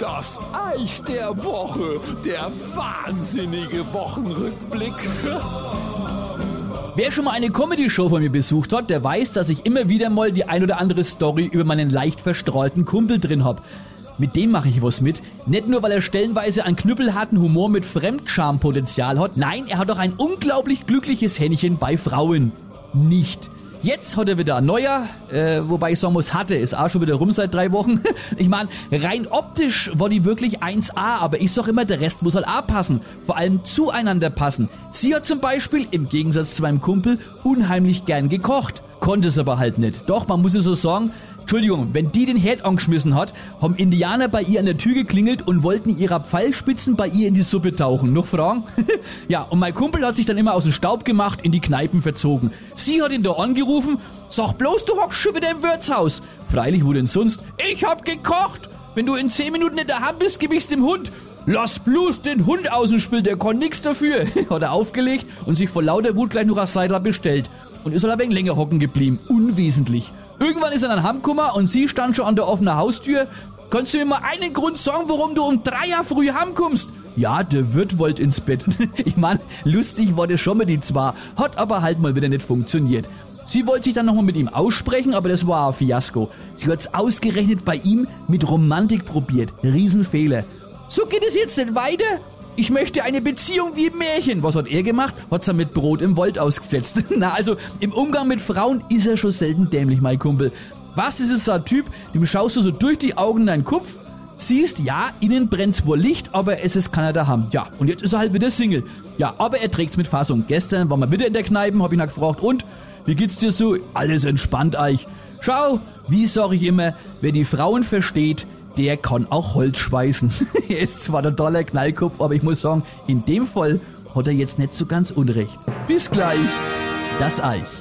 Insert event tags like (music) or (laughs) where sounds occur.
Das Eich der Woche, der wahnsinnige Wochenrückblick. Wer schon mal eine Comedy-Show von mir besucht hat, der weiß, dass ich immer wieder mal die ein oder andere Story über meinen leicht verstreuten Kumpel drin hab. Mit dem mache ich was mit. Nicht nur, weil er stellenweise einen knüppelharten Humor mit Fremdschampotenzial hat. Nein, er hat auch ein unglaublich glückliches Händchen bei Frauen. Nicht. Jetzt hat er wieder ein neuer, äh, wobei ich sagen muss, hatte, ist auch schon wieder rum seit drei Wochen. (laughs) Ich meine, rein optisch war die wirklich 1A, aber ich sag immer, der Rest muss halt auch passen. Vor allem zueinander passen. Sie hat zum Beispiel, im Gegensatz zu meinem Kumpel, unheimlich gern gekocht. Konnte es aber halt nicht. Doch, man muss es so sagen, Entschuldigung, wenn die den Herd angeschmissen hat, haben Indianer bei ihr an der Tür geklingelt und wollten ihrer Pfeilspitzen bei ihr in die Suppe tauchen. Noch Fragen? (laughs) ja, und mein Kumpel hat sich dann immer aus dem Staub gemacht, in die Kneipen verzogen. Sie hat ihn da angerufen, sag bloß, du hockst schon wieder im Wirtshaus. Freilich, wo denn sonst? Ich hab gekocht! Wenn du in 10 Minuten nicht daheim bist, gib ich's dem Hund. Lass bloß den Hund aus dem Spiel, der kann nix dafür. (laughs) hat er aufgelegt und sich vor lauter Wut gleich noch ein Seidler bestellt. Und ist halt ein wenig länger hocken geblieben. Unwesentlich. Irgendwann ist er dann heimgekommen und sie stand schon an der offenen Haustür. Kannst du mir mal einen Grund sagen, warum du um drei Jahre früh heimkommst? Ja, der Wirt wollte ins Bett. (laughs) ich mein, lustig war das schon mal die zwar, hat aber halt mal wieder nicht funktioniert. Sie wollte sich dann nochmal mit ihm aussprechen, aber das war ein Fiasko. Sie hat's ausgerechnet bei ihm mit Romantik probiert. Riesenfehler. So geht es jetzt nicht weiter? Ich möchte eine Beziehung wie im Märchen. Was hat er gemacht? Hat's er mit Brot im Wald ausgesetzt. (laughs) Na, also im Umgang mit Frauen ist er schon selten dämlich, mein Kumpel. Was ist es ein Typ, dem schaust du so durch die Augen in deinen Kopf, siehst, ja, innen brennt's wohl Licht, aber es ist keiner daheim. Ja, und jetzt ist er halt wieder Single. Ja, aber er trägt's mit Fassung. Gestern waren wir wieder in der Kneipe, hab ihn halt gefragt, und, wie geht's dir so? Alles entspannt, Eich. Schau, wie sag ich immer, wer die Frauen versteht, der kann auch Holz schweißen. (laughs) er ist zwar der tolle Knallkopf, aber ich muss sagen, in dem Fall hat er jetzt nicht so ganz unrecht. Bis gleich, das Eich.